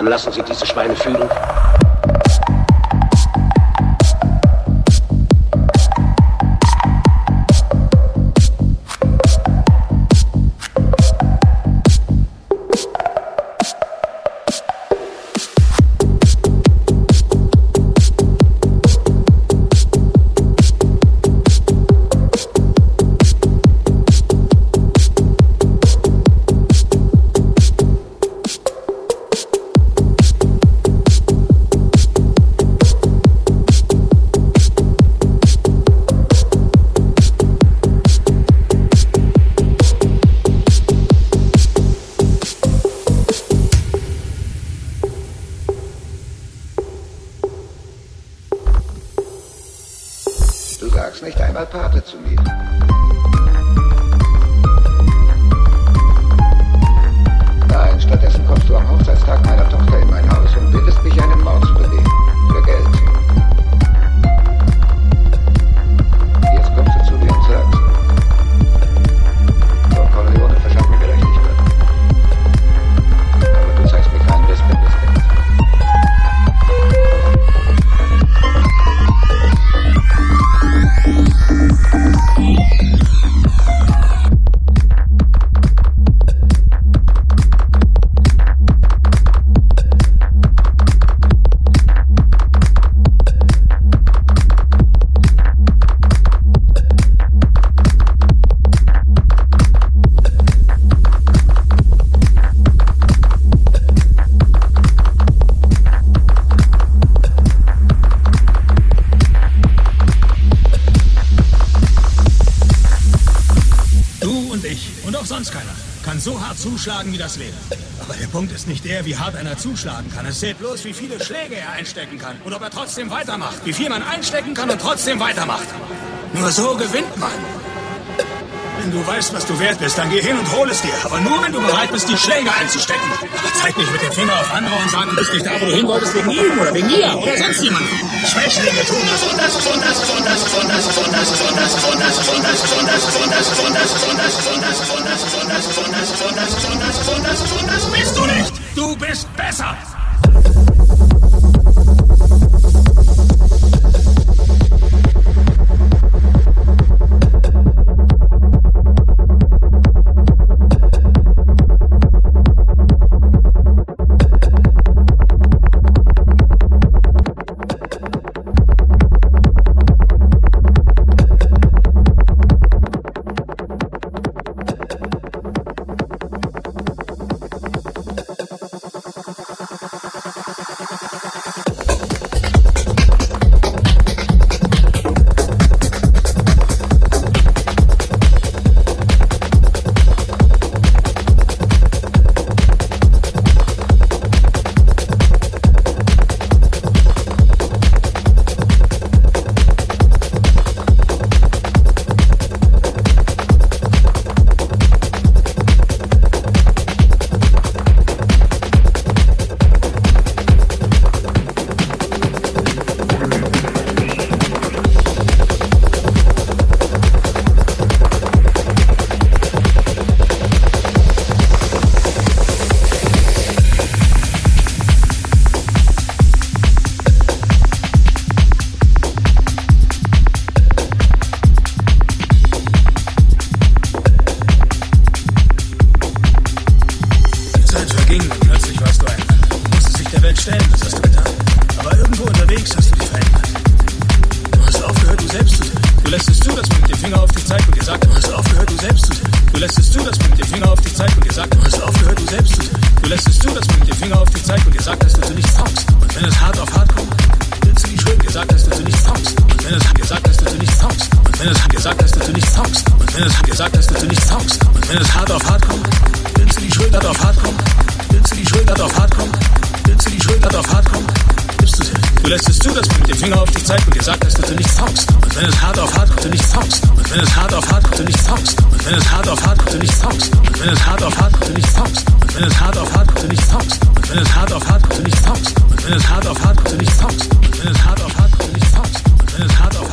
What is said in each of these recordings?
عن لا صوت zuschlagen wie das Leben. Aber der Punkt ist nicht der, wie hart einer zuschlagen kann. Es zählt bloß, wie viele Schläge er einstecken kann. Und ob er trotzdem weitermacht. Wie viel man einstecken kann und trotzdem weitermacht. Nur so gewinnt man. Wenn du weißt, was du wert bist, dann geh hin und hol es dir. Aber nur, wenn du bereit bist, die Schläge einzustecken. Aber zeig nicht mit dem Finger auf andere und sag, du bist nicht da, wo du hin wolltest, wegen ihm oder wegen ihr oder sonst jemandem. Schwächlinge tun das und das und das und das und das und das und das und das und das und das und das und das und das und das und das und das und das und das und das anders, anders, anders, anders, anders, anders bist du nicht! Du bist besser! nicht packst, wenn es hart auf hart kommt, nicht packst, wenn es hart auf hart kommt, nicht packst, wenn es hart auf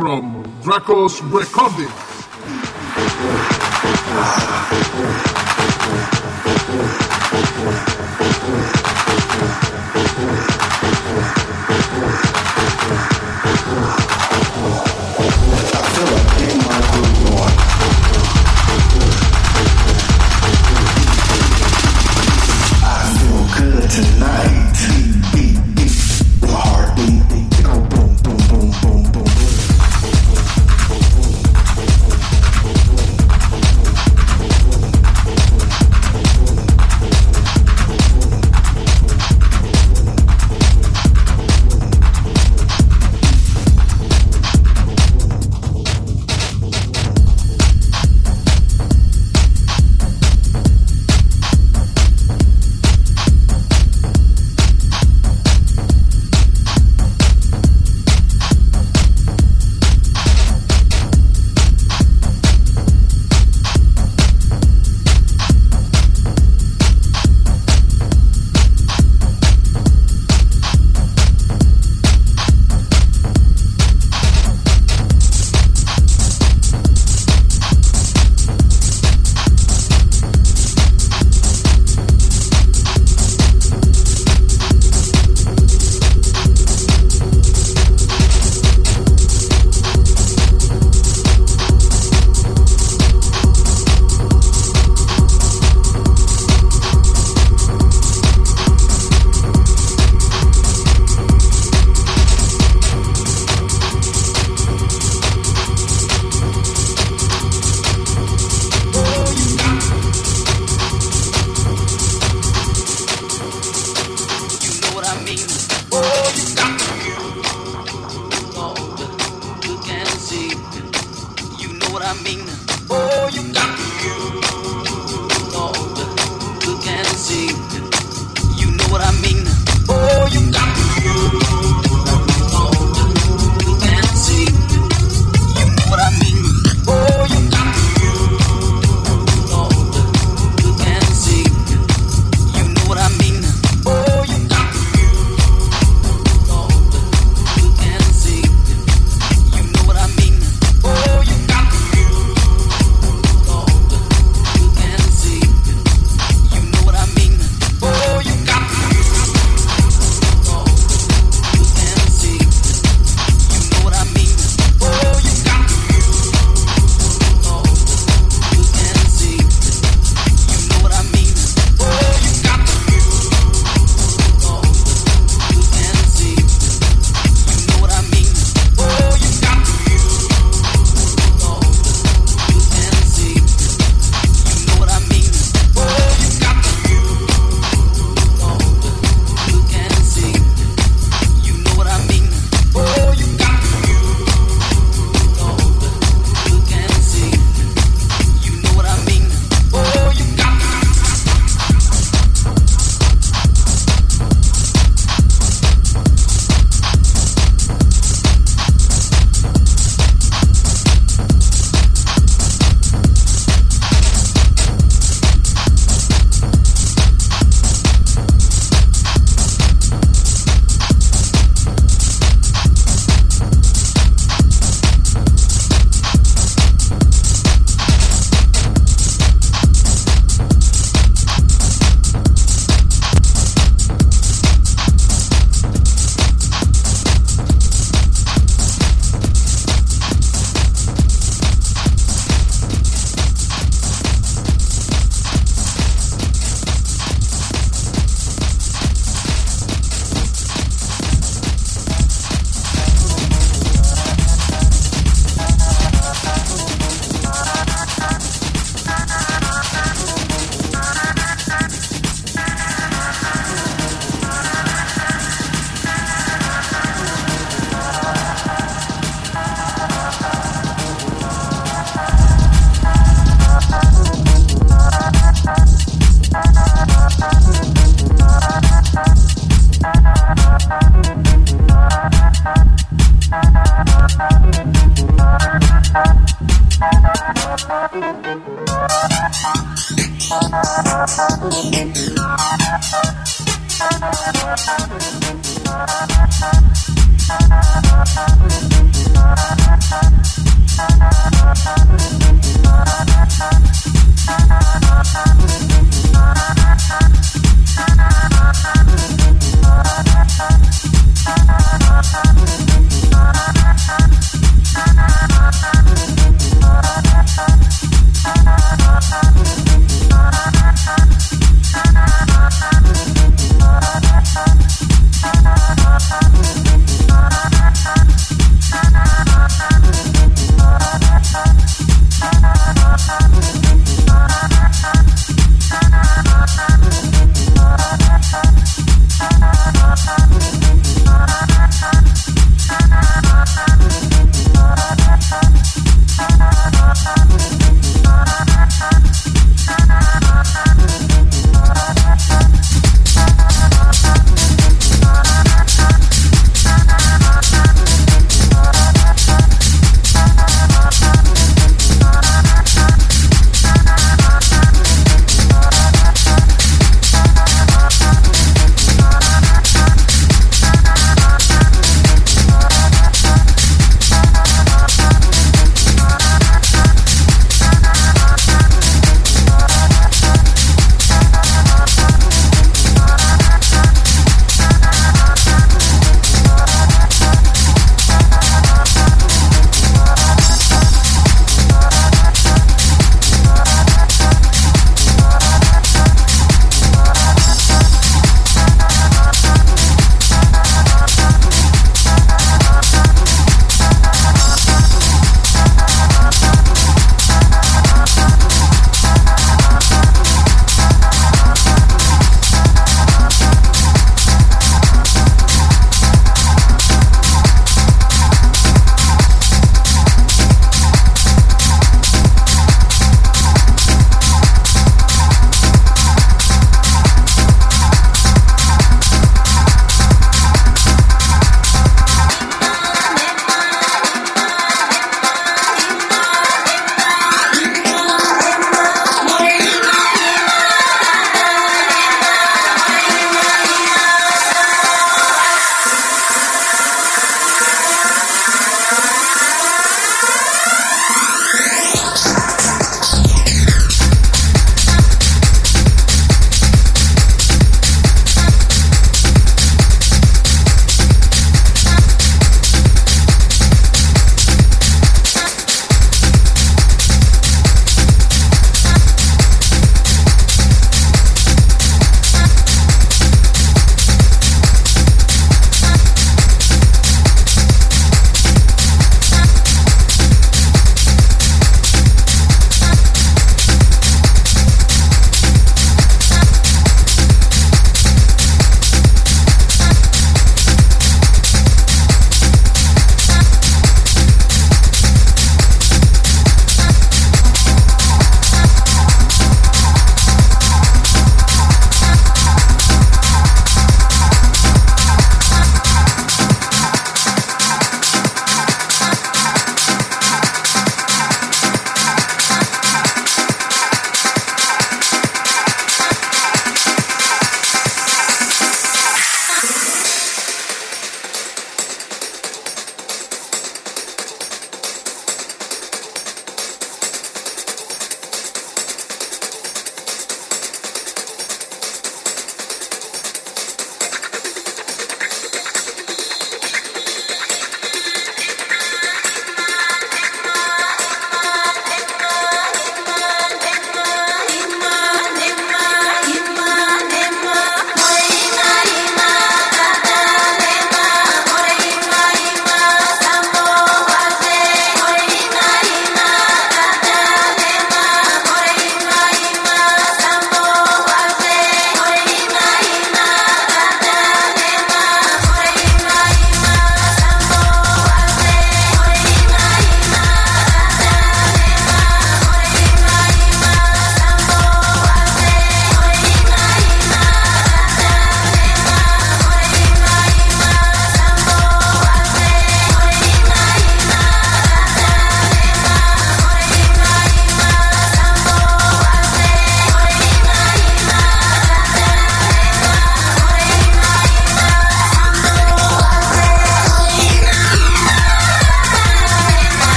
from Draco's Recording.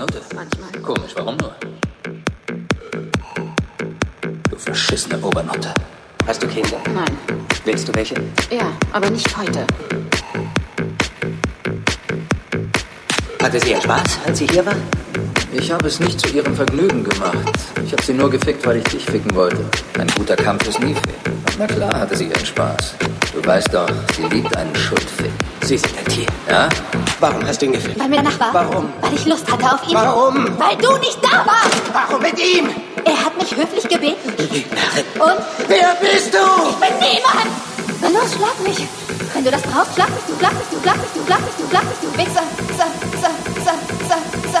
Nutte? Manchmal. Komisch, warum nur? Du verschissene Obernutte. Hast du Kinder? Nein. Willst du welche? Ja, aber nicht heute. Hatte sie einen Spaß, als sie hier war? Ich habe es nicht zu ihrem Vergnügen gemacht. Ich habe sie nur gefickt, weil ich dich ficken wollte. Ein guter Kampf ist nie fair. Na klar hatte sie ihren Spaß. Du weißt doch, sie liebt einen Schuldfick. Sie sind ein Tier. Ja? Warum hast du ihn gefickt? Weil mir danach war. Warum? Weil ich Lust hatte auf ihn. Warum? Weil du nicht da warst. Warum mit ihm? Er hat mich höflich gebeten. Lügnerin. Und? Wer bist du? Ich bin niemand. Na los, schlag mich. Wenn du das brauchst, schlag mich, du, schlag mich, du, schlag mich, du, schlag mich, du, schlag mich, du, Wichser. Sa, sa, sa, sa, sa,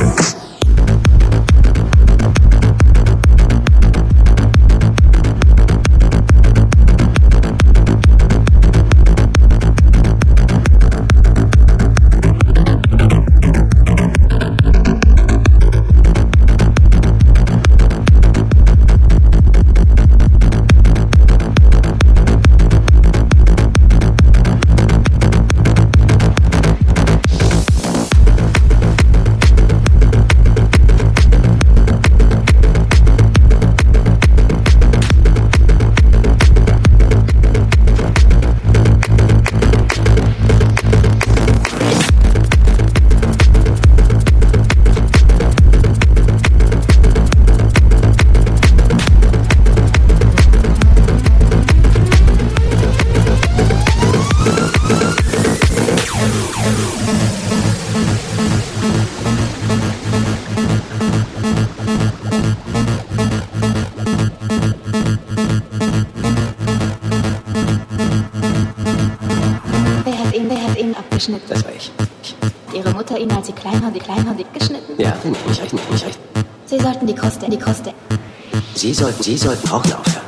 Podcast. Sie soll, sie soll Tochter aufhören.